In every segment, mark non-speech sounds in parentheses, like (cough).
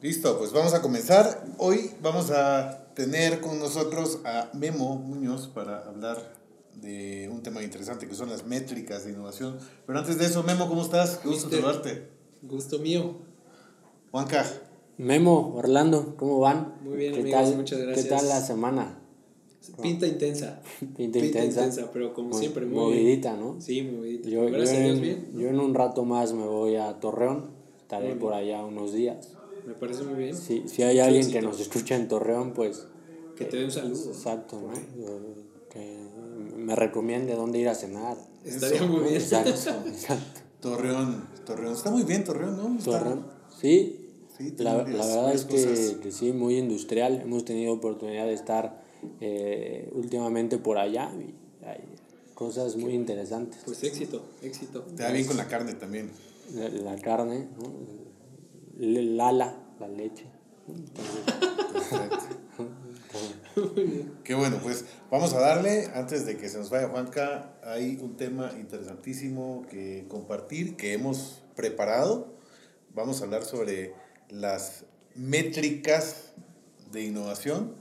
Listo, pues vamos a comenzar. Hoy vamos a tener con nosotros a Memo Muñoz para hablar de un tema interesante que son las métricas de innovación. Pero antes de eso, Memo, ¿cómo estás? Qué gusto saludarte. Gusto mío. Juanca. Memo, Orlando, ¿cómo van? Muy bien, ¿Qué amigos, tal, muchas gracias. ¿Qué tal la semana? (laughs) Pinta intensa. Pinta, intensa. pero como Mo- siempre, muy movidita, ¿no? Sí, movidita. Yo, Gracias yo a Dios, bien. yo en un rato más me voy a Torreón, estaré por allá unos días. Me parece muy bien. Si, si hay alguien que nos escucha en Torreón, pues Que te dé un saludo. exacto, ¿no? Que me recomiende dónde ir a cenar. Estaría muy bien. Exacto, (laughs) exacto. Torreón. Torreón. Está muy bien, Torreón, ¿no? Está- Torreón, sí. Sí, La, la verdad es que, sí, muy industrial. Hemos tenido oportunidad de estar eh, últimamente por allá y hay cosas muy interesantes. Pues éxito, éxito. Te da bien con la carne también. La, la carne, ¿no? Lala, la leche. Qué bueno, pues vamos a darle, antes de que se nos vaya Juanca, hay un tema interesantísimo que compartir, que hemos preparado. Vamos a hablar sobre las métricas de innovación.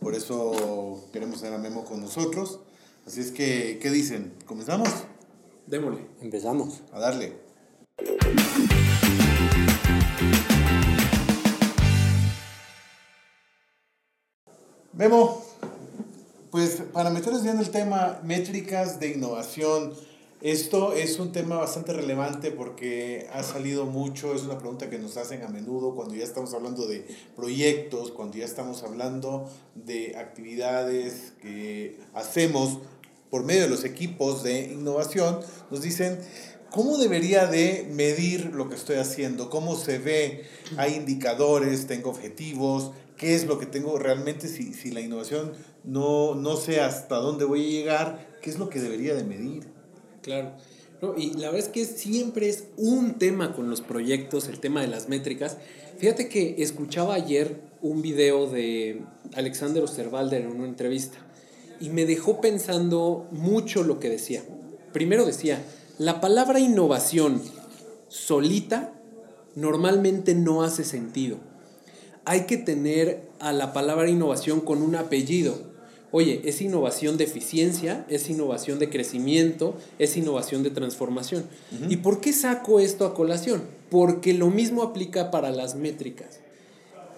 Por eso queremos tener a Memo con nosotros. Así es que, ¿qué dicen? ¿Comenzamos? Démosle. Empezamos. A darle. Memo, pues para meternos ya en el tema métricas de innovación, esto es un tema bastante relevante porque ha salido mucho, es una pregunta que nos hacen a menudo cuando ya estamos hablando de proyectos, cuando ya estamos hablando de actividades que hacemos por medio de los equipos de innovación, nos dicen, ¿cómo debería de medir lo que estoy haciendo? ¿Cómo se ve? ¿Hay indicadores? ¿Tengo objetivos? ¿Qué es lo que tengo realmente? Si, si la innovación no, no sé hasta dónde voy a llegar, ¿qué es lo que debería de medir? Claro. No, y la verdad es que siempre es un tema con los proyectos, el tema de las métricas. Fíjate que escuchaba ayer un video de Alexander Osterwalder en una entrevista y me dejó pensando mucho lo que decía. Primero decía, la palabra innovación solita normalmente no hace sentido. Hay que tener a la palabra innovación con un apellido. Oye, es innovación de eficiencia, es innovación de crecimiento, es innovación de transformación. ¿Y por qué saco esto a colación? Porque lo mismo aplica para las métricas.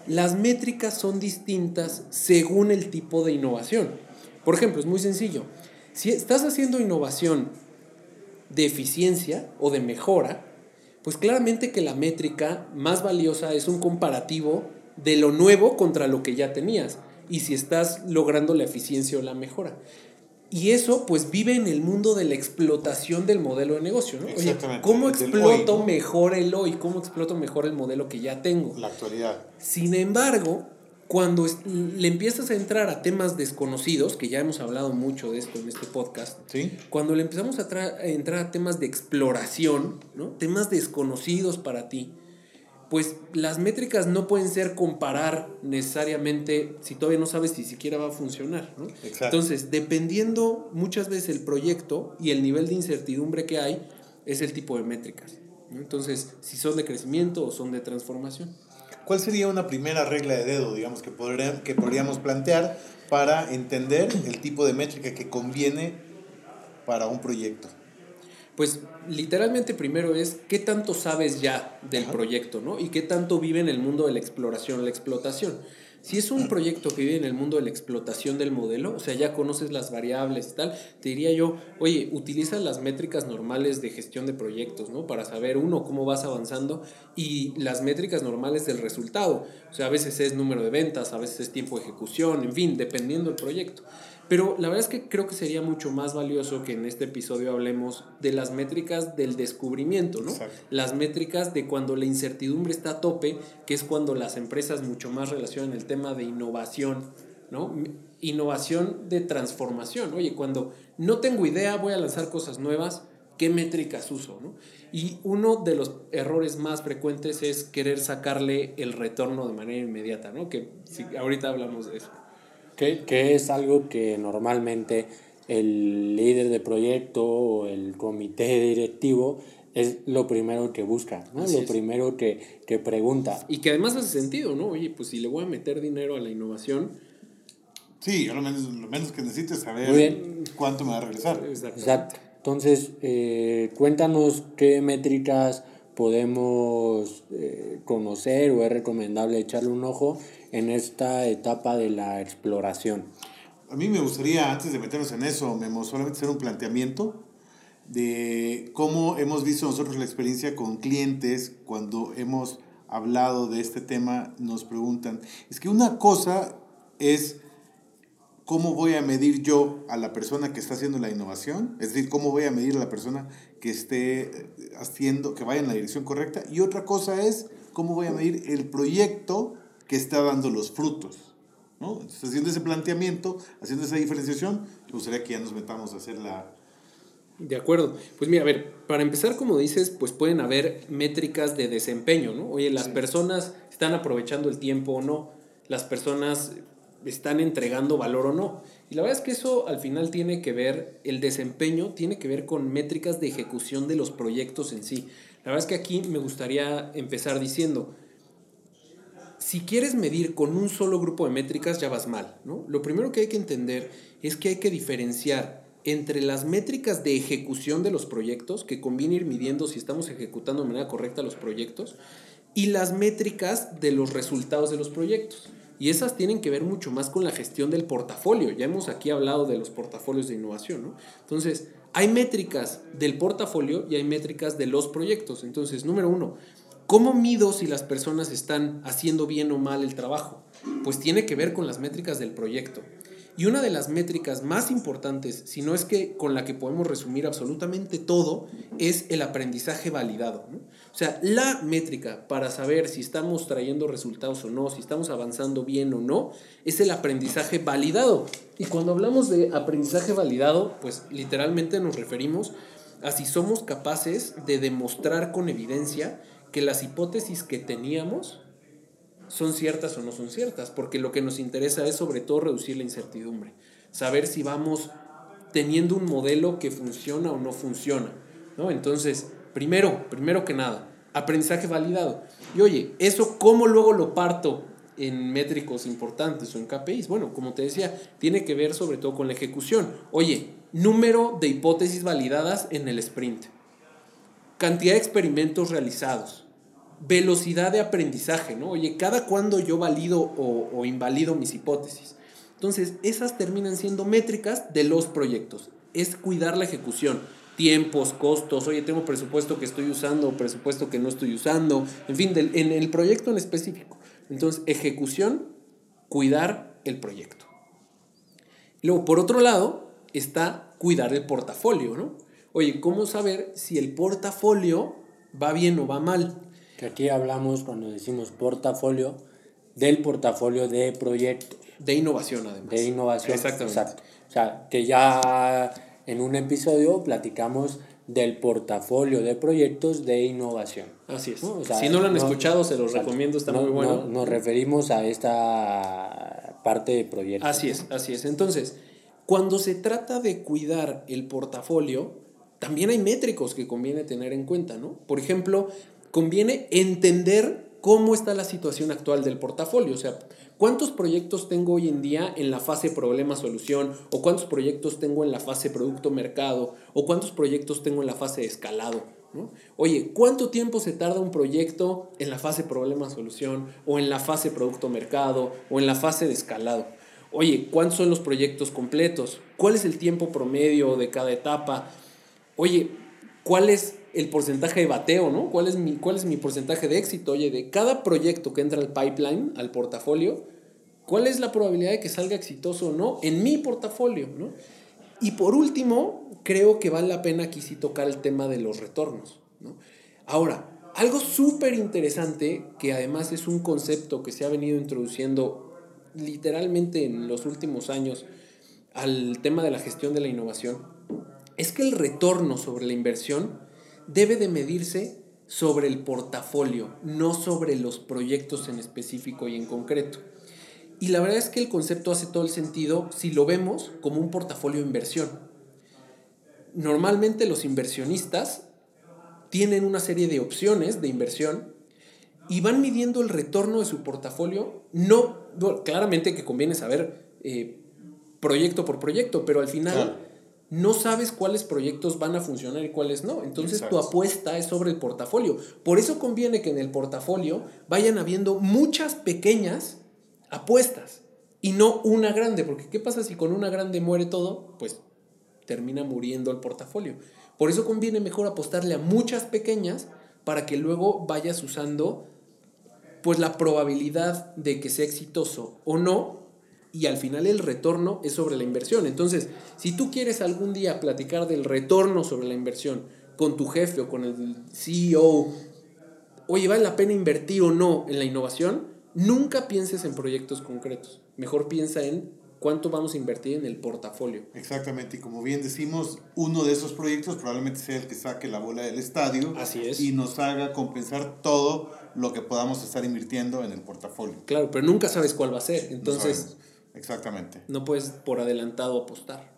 Las métricas son distintas según el tipo de innovación. Por ejemplo, es muy sencillo. Si estás haciendo innovación de eficiencia o de mejora, pues claramente que la métrica más valiosa es un comparativo de lo nuevo contra lo que ya tenías y si estás logrando la eficiencia o la mejora. Y eso pues vive en el mundo de la explotación del modelo de negocio, ¿no? Oye, ¿cómo exploto hoy, ¿no? mejor el hoy? ¿Cómo exploto mejor el modelo que ya tengo? La actualidad. Sin embargo, cuando le empiezas a entrar a temas desconocidos, que ya hemos hablado mucho de esto en este podcast, ¿Sí? cuando le empezamos a, a entrar a temas de exploración, ¿no? temas desconocidos para ti, pues las métricas no pueden ser comparar necesariamente si todavía no sabes si siquiera va a funcionar. ¿no? Entonces, dependiendo muchas veces el proyecto y el nivel de incertidumbre que hay, es el tipo de métricas. ¿no? Entonces, si son de crecimiento o son de transformación. ¿Cuál sería una primera regla de dedo, digamos, que podríamos plantear para entender el tipo de métrica que conviene para un proyecto? Pues literalmente primero es qué tanto sabes ya del Ajá. proyecto, ¿no? Y qué tanto vive en el mundo de la exploración, la explotación. Si es un proyecto que vive en el mundo de la explotación del modelo, o sea, ya conoces las variables y tal, te diría yo, oye, utiliza las métricas normales de gestión de proyectos, ¿no? Para saber, uno, cómo vas avanzando y las métricas normales del resultado. O sea, a veces es número de ventas, a veces es tiempo de ejecución, en fin, dependiendo del proyecto. Pero la verdad es que creo que sería mucho más valioso que en este episodio hablemos de las métricas del descubrimiento, ¿no? Las métricas de cuando la incertidumbre está a tope, que es cuando las empresas mucho más relacionan el tema de innovación, ¿no? Innovación de transformación. Oye, cuando no tengo idea, voy a lanzar cosas nuevas, ¿qué métricas uso, ¿no? Y uno de los errores más frecuentes es querer sacarle el retorno de manera inmediata, ¿no? Que si, ahorita hablamos de eso que, es algo que normalmente el líder de proyecto o el comité directivo es lo primero que busca, ¿no? lo primero que, que, pregunta. Y que además hace sentido, ¿no? Oye, pues si le voy a meter dinero a la innovación. Sí, lo menos, lo menos que necesites saber cuánto me va a regresar. Exacto. Entonces, eh, cuéntanos qué métricas podemos eh, conocer o es recomendable echarle un ojo en esta etapa de la exploración? A mí me gustaría, antes de meternos en eso, Memo, solamente hacer un planteamiento de cómo hemos visto nosotros la experiencia con clientes cuando hemos hablado de este tema, nos preguntan, es que una cosa es cómo voy a medir yo a la persona que está haciendo la innovación, es decir, cómo voy a medir a la persona que esté haciendo, que vaya en la dirección correcta, y otra cosa es cómo voy a medir el proyecto que está dando los frutos. ¿no? Entonces, haciendo ese planteamiento, haciendo esa diferenciación, me gustaría que ya nos metamos a hacer la... De acuerdo. Pues mira, a ver, para empezar, como dices, pues pueden haber métricas de desempeño, ¿no? Oye, las personas están aprovechando el tiempo o no, las personas están entregando valor o no. Y la verdad es que eso al final tiene que ver, el desempeño tiene que ver con métricas de ejecución de los proyectos en sí. La verdad es que aquí me gustaría empezar diciendo, si quieres medir con un solo grupo de métricas ya vas mal, ¿no? Lo primero que hay que entender es que hay que diferenciar entre las métricas de ejecución de los proyectos, que conviene ir midiendo si estamos ejecutando de manera correcta los proyectos, y las métricas de los resultados de los proyectos. Y esas tienen que ver mucho más con la gestión del portafolio. Ya hemos aquí hablado de los portafolios de innovación, ¿no? Entonces, hay métricas del portafolio y hay métricas de los proyectos. Entonces, número uno, ¿Cómo mido si las personas están haciendo bien o mal el trabajo? Pues tiene que ver con las métricas del proyecto. Y una de las métricas más importantes, si no es que con la que podemos resumir absolutamente todo, es el aprendizaje validado. O sea, la métrica para saber si estamos trayendo resultados o no, si estamos avanzando bien o no, es el aprendizaje validado. Y cuando hablamos de aprendizaje validado, pues literalmente nos referimos a si somos capaces de demostrar con evidencia que las hipótesis que teníamos son ciertas o no son ciertas, porque lo que nos interesa es sobre todo reducir la incertidumbre, saber si vamos teniendo un modelo que funciona o no funciona, ¿no? Entonces, primero, primero que nada, aprendizaje validado. Y oye, ¿eso cómo luego lo parto en métricos importantes o en KPIs? Bueno, como te decía, tiene que ver sobre todo con la ejecución. Oye, número de hipótesis validadas en el sprint cantidad de experimentos realizados, velocidad de aprendizaje, ¿no? Oye, cada cuando yo valido o, invalido mis hipótesis. Entonces, esas terminan siendo métricas de los proyectos. Es cuidar la ejecución, tiempos, costos, oye, tengo presupuesto que estoy usando, presupuesto que no estoy usando, en fin, en el proyecto en específico. Entonces, ejecución, cuidar el proyecto. Luego, por otro lado, está cuidar el portafolio, ¿no? Oye, ¿cómo saber si el portafolio va bien o va mal? Que aquí hablamos cuando decimos portafolio del portafolio de proyectos. De innovación, además. De innovación. Exactamente. O sea, que ya en un episodio platicamos del portafolio de proyectos de innovación. Así es. si no lo han escuchado, se los recomiendo, está muy bueno. nos referimos a esta parte de proyectos. Así es, así es. Entonces, cuando se trata de cuidar el portafolio, también hay métricos que conviene tener en cuenta, ¿no? Por ejemplo, conviene entender cómo está la situación actual del portafolio, o sea, cuántos proyectos tengo hoy en día en la fase problema-solución, o cuántos proyectos tengo en la fase producto-mercado, o cuántos proyectos tengo en la fase de escalado. ¿no? Oye, ¿cuánto tiempo se tarda un proyecto en la fase problema-solución, o en la fase producto-mercado, o en la fase de escalado? Oye, ¿cuántos son los proyectos completos? ¿Cuál es el tiempo promedio de cada etapa? Oye, ¿cuál es el porcentaje de bateo, no? ¿Cuál es mi, cuál es mi porcentaje de éxito? Oye, de cada proyecto que entra al pipeline, al portafolio, ¿Cuál es la probabilidad de que salga exitoso o no en mi portafolio? ¿no? Y por último, creo que vale la pena aquí sí tocar el tema de los retornos. ¿no? Ahora, algo súper interesante, que además es un concepto que se ha venido introduciendo literalmente en los últimos años al tema de la gestión de la innovación, es que el retorno sobre la inversión debe de medirse sobre el portafolio, no sobre los proyectos en específico y en concreto. Y la verdad es que el concepto hace todo el sentido si lo vemos como un portafolio de inversión. Normalmente los inversionistas tienen una serie de opciones de inversión y van midiendo el retorno de su portafolio. No, claramente que conviene saber eh, proyecto por proyecto, pero al final no sabes cuáles proyectos van a funcionar y cuáles no. Entonces tu apuesta es sobre el portafolio. Por eso conviene que en el portafolio vayan habiendo muchas pequeñas apuestas y no una grande, porque ¿qué pasa si con una grande muere todo? Pues termina muriendo el portafolio. Por eso conviene mejor apostarle a muchas pequeñas para que luego vayas usando pues la probabilidad de que sea exitoso o no y al final el retorno es sobre la inversión. Entonces, si tú quieres algún día platicar del retorno sobre la inversión con tu jefe o con el CEO, oye, ¿vale la pena invertir o no en la innovación? Nunca pienses en proyectos concretos. Mejor piensa en cuánto vamos a invertir en el portafolio. Exactamente, y como bien decimos, uno de esos proyectos probablemente sea el que saque la bola del estadio Así es. y nos haga compensar todo lo que podamos estar invirtiendo en el portafolio. Claro, pero nunca sabes cuál va a ser. Entonces, Exactamente. No puedes por adelantado apostar.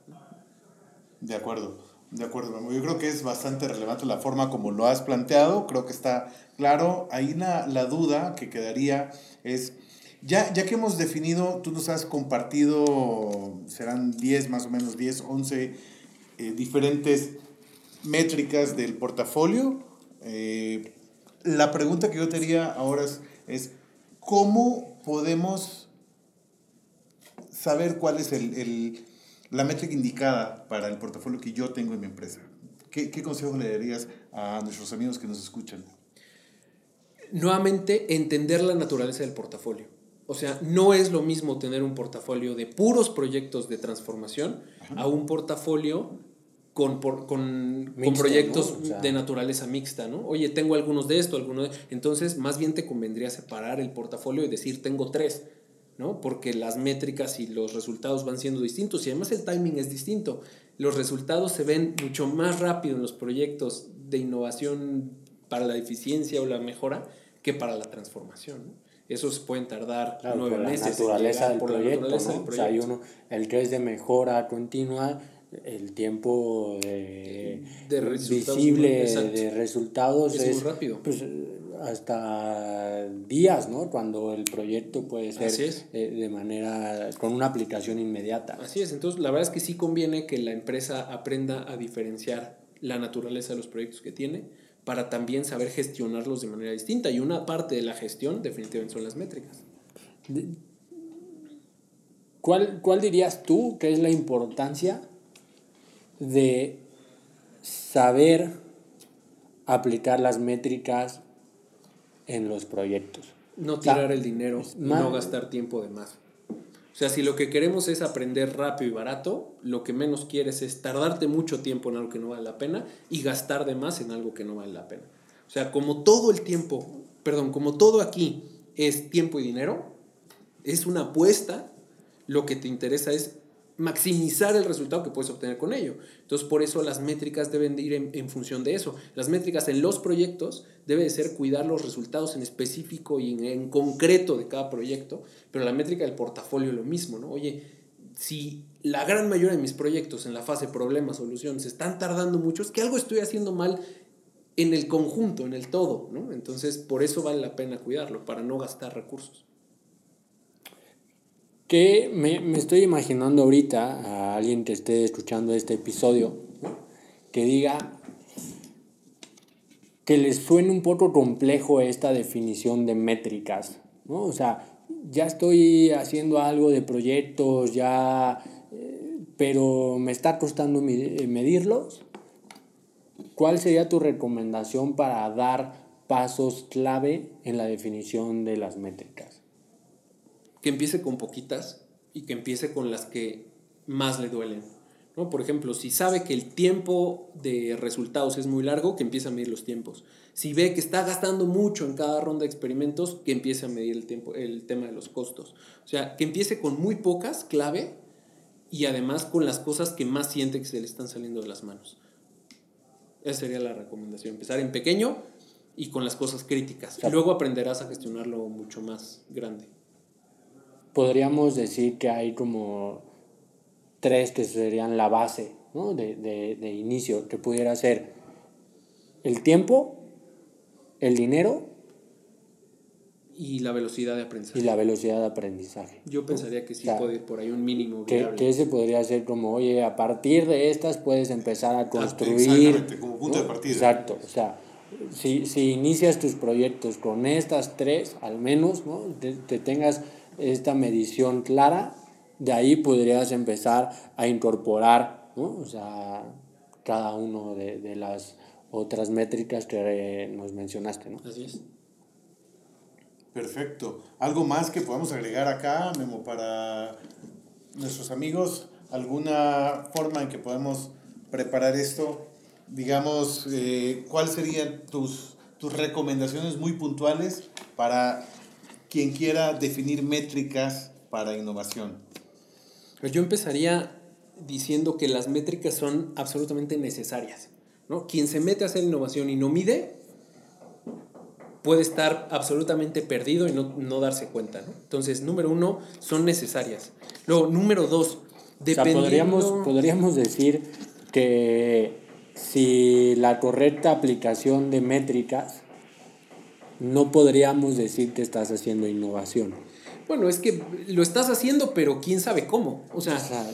De acuerdo, de acuerdo. Yo creo que es bastante relevante la forma como lo has planteado, creo que está claro. Ahí la, la duda que quedaría es, ya, ya que hemos definido, tú nos has compartido, serán 10 más o menos, 10, 11 eh, diferentes métricas del portafolio. Eh, la pregunta que yo te haría ahora es, es ¿cómo podemos saber cuál es el, el, la métrica indicada para el portafolio que yo tengo en mi empresa. ¿Qué, qué consejo le darías a nuestros amigos que nos escuchan? Nuevamente, entender la naturaleza del portafolio. O sea, no es lo mismo tener un portafolio de puros proyectos de transformación Ajá. a un portafolio con, por, con, con proyectos ¿no? o sea, de naturaleza mixta, ¿no? Oye, tengo algunos de esto, algunos de... Entonces, más bien te convendría separar el portafolio y decir, tengo tres ¿no? Porque las métricas y los resultados van siendo distintos y además el timing es distinto. Los resultados se ven mucho más rápido en los proyectos de innovación para la eficiencia o la mejora que para la transformación. ¿no? Esos pueden tardar claro, nueve por meses. La naturaleza del por proyecto, la naturaleza ¿no? del O sea, hay proyecto. uno, el que es de mejora continua, el tiempo de, De resultados visible muy- de resultados Es es, muy rápido. pues, hasta días, ¿no? Cuando el proyecto puede ser eh, de manera con una aplicación inmediata. Así es, entonces la verdad es que sí conviene que la empresa aprenda a diferenciar la naturaleza de los proyectos que tiene para también saber gestionarlos de manera distinta. Y una parte de la gestión definitivamente son las métricas. ¿Cuál, ¿Cuál dirías tú que es la importancia de saber aplicar las métricas en los proyectos? No tirar el dinero más- no gastar tiempo de más. O sea, si lo que queremos es aprender rápido y barato, lo que menos quieres es tardarte mucho tiempo en algo que no vale la pena y gastar de más en algo que no vale la pena. O sea, como todo el tiempo, perdón, como todo aquí es tiempo y dinero, es una apuesta, lo que te interesa es maximizar el resultado que puedes obtener con ello. Entonces, por eso las métricas deben de ir en, función de eso. Las métricas en los proyectos debe de ser cuidar los resultados en específico y en, en concreto de cada proyecto, pero la métrica del portafolio lo mismo, ¿no? Oye, si la gran mayoría de mis proyectos en la fase problema, solución, se están tardando mucho, es que algo estoy haciendo mal en el conjunto, en el todo, ¿no? Entonces, por eso vale la pena cuidarlo, para no gastar recursos. Que me, me estoy imaginando ahorita a alguien que esté escuchando este episodio que diga que les suene un poco complejo esta definición de métricas, ¿no? O sea, ya estoy haciendo algo de proyectos, ya, eh, pero me está costando eh, medirlos. ¿Cuál sería tu recomendación para dar pasos clave en la definición de las métricas? Que empiece con poquitas y que empiece con las que más le duelen. ¿no? Por ejemplo, si sabe que el tiempo de resultados es muy largo, que empiece a medir los tiempos. Si ve que está gastando mucho en cada ronda de experimentos, que empiece a medir el, tiempo, el tema de los costos. O sea, que empiece con muy pocas clave y además con las cosas que más siente que se le están saliendo de las manos. Esa sería la recomendación. Empezar en pequeño y con las cosas críticas. Y luego aprenderás a gestionarlo mucho más grande. Podríamos decir que hay como tres que serían la base ¿no? de, de, de inicio, que pudiera ser el tiempo, el dinero y la velocidad de aprendizaje. Y la velocidad de aprendizaje. Yo pensaría que sí puede ir por ahí un mínimo que, que, ese podría ser como, oye, a partir de estas puedes empezar a construir. Exactamente, como punto de partida. Exacto, o sea, si, si inicias tus proyectos con estas tres, al menos, ¿no? te, te tengas esta medición clara, de ahí podrías empezar a incorporar, ¿no? O sea, cada uno de, de las otras métricas que nos mencionaste, ¿no? Así es. Perfecto. ¿Algo más que podamos agregar acá, Memo, para nuestros amigos? ¿Alguna forma en que podemos preparar esto? Digamos, eh, ¿cuáles serían tus, tus recomendaciones muy puntuales para quien quiera definir métricas para innovación? Pues yo empezaría diciendo que las métricas son absolutamente necesarias. ¿no? Quien se mete a hacer innovación y no mide, puede estar absolutamente perdido y no, no darse cuenta. ¿no? Entonces, número uno, son necesarias. Luego, número dos, dependiendo... O sea, podríamos, podríamos decir que si la correcta aplicación de métricas, no podríamos decir que estás haciendo innovación. Bueno, es que lo estás haciendo, pero quién sabe cómo. O sea, o sea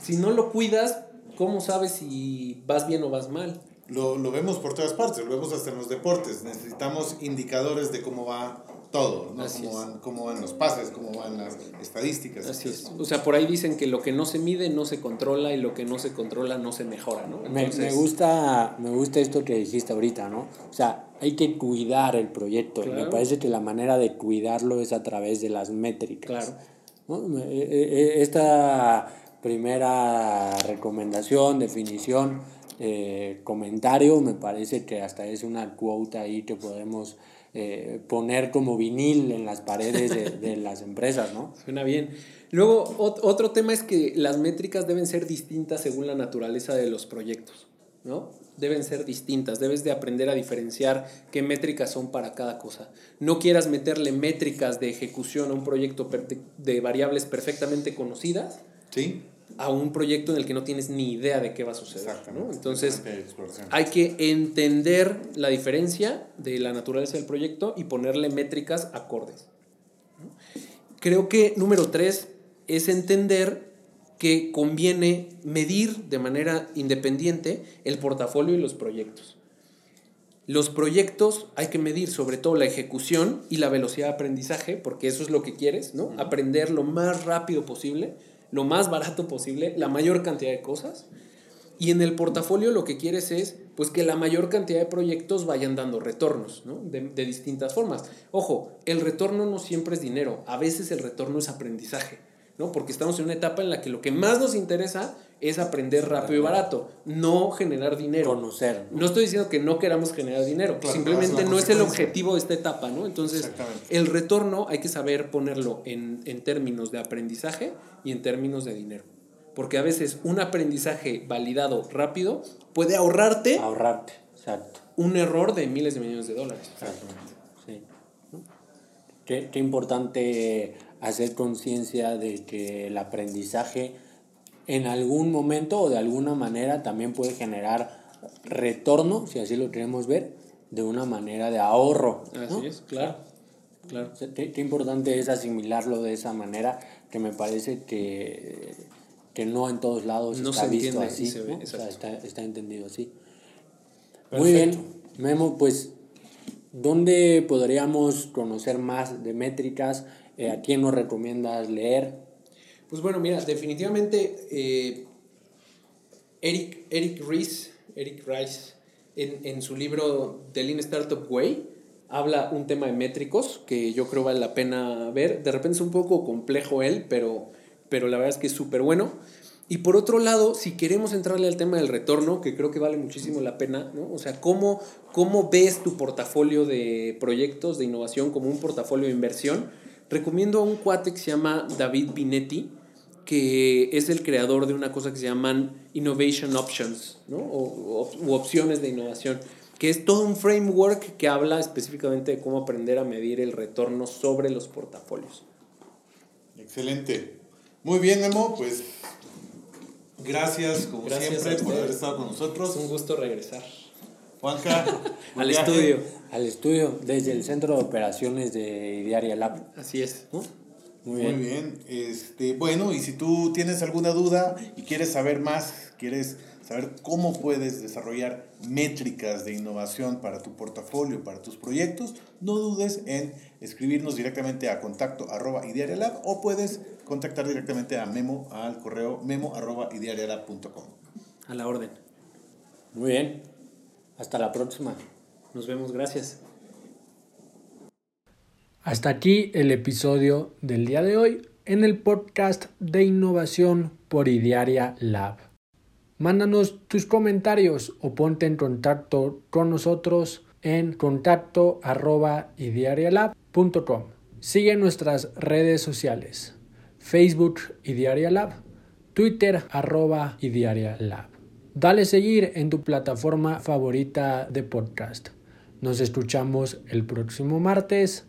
si no lo cuidas, ¿cómo sabes si vas bien o vas mal? Lo, lo, vemos por todas partes, lo vemos hasta en los deportes. Necesitamos indicadores de cómo va todo, ¿no? Cómo van, cómo van, los pases, cómo van las estadísticas. Así es. O sea, por ahí dicen que lo que no se mide no se controla y lo que no se controla no se mejora, ¿no? Entonces... Me, me, gusta, me gusta esto que dijiste ahorita, ¿no? O sea, hay que cuidar el proyecto. Claro. Me parece que la manera de cuidarlo es a través de las métricas. Claro. ¿no? Esta primera recomendación, definición, eh, comentario, me parece que hasta es una cuota ahí que podemos eh, poner como vinil en las paredes de, de (laughs) las empresas, ¿no? Suena bien. Luego, ot otro tema es que las métricas deben ser distintas según la naturaleza de los proyectos, ¿no? Deben ser distintas, debes de aprender a diferenciar qué métricas son para cada cosa. No quieras meterle métricas de ejecución a un proyecto de variables perfectamente conocidas. Sí a un proyecto en el que no tienes ni idea de qué va a suceder. ¿no? Entonces, hay que entender la diferencia de la naturaleza del proyecto y ponerle métricas acordes. Creo que número tres es entender que conviene medir de manera independiente el portafolio y los proyectos. Los proyectos hay que medir sobre todo la ejecución y la velocidad de aprendizaje, porque eso es lo que quieres, ¿no? Aprender lo más rápido posible lo más barato posible, la mayor cantidad de cosas. Y en el portafolio lo que quieres es pues que la mayor cantidad de proyectos vayan dando retornos, ¿no? De, de, distintas formas. Ojo, el retorno no siempre es dinero, a veces el retorno es aprendizaje, ¿no? Porque estamos en una etapa en la que lo que más nos interesa es aprender rápido y barato, no generar dinero. Conocer. No, no estoy diciendo que no queramos generar dinero, claro, simplemente no es el objetivo de esta etapa, ¿no? Entonces, el retorno hay que saber ponerlo en, en términos de aprendizaje y en términos de dinero. Porque a veces un aprendizaje validado rápido puede ahorrarte. Ahorrarte, exacto. Un error de miles de millones de dólares. Exactamente. Sí. Qué, qué importante hacer conciencia de que el aprendizaje en algún momento o de alguna manera también puede generar retorno, si así lo queremos ver, de una manera de ahorro. Así ¿no? es, claro. claro. Qué, qué, importante es asimilarlo de esa manera, que me parece que, que no en todos lados no está se visto así. se ve, ¿no? o sea, está, está entendido así. Perfecto. Muy bien, Memo, pues, ¿dónde podríamos conocer más de métricas? Eh, ¿A quién nos recomiendas leer? Pues bueno, mira, definitivamente eh, Eric, Eric Eric Rice, en, en, su libro The Lean Startup Way, habla un tema de métricos que yo creo vale la pena ver. De repente es un poco complejo él, pero, pero la verdad es que es súper bueno. Y por otro lado, si queremos entrarle al tema del retorno, que creo que vale muchísimo la pena, ¿no? O sea, ¿cómo, cómo ves tu portafolio de proyectos de innovación como un portafolio de inversión? Recomiendo a un cuate que se llama David Binetti, que es el creador de una cosa que se llaman Innovation Options, ¿no? O, o opciones de innovación que es todo un framework que habla específicamente de cómo aprender a medir el retorno sobre los portafolios. Excelente. Muy bien, Emo, pues gracias como siempre por haber estado con nosotros. Es un gusto regresar. Juanca, (laughs) al estudio. Al estudio, desde el centro de operaciones de Diaria Lab. Así es. Muy bien. Muy bien. Este, bueno, y si tú tienes alguna duda y quieres saber más, quieres saber cómo puedes desarrollar métricas de innovación para tu portafolio, para tus proyectos, no dudes en escribirnos directamente a contacto arroba idearialab o puedes contactar directamente a Memo al correo memo arroba idearialab.com. A la orden. Muy bien. Hasta la próxima. Nos vemos. Gracias. Hasta aquí el episodio del día de hoy en el podcast de innovación por Idearia Lab. Mándanos tus comentarios o ponte en contacto con nosotros en contacto arroba Sigue nuestras redes sociales, Facebook Lab, Twitter arroba Lab. Dale seguir en tu plataforma favorita de podcast. Nos escuchamos el próximo martes.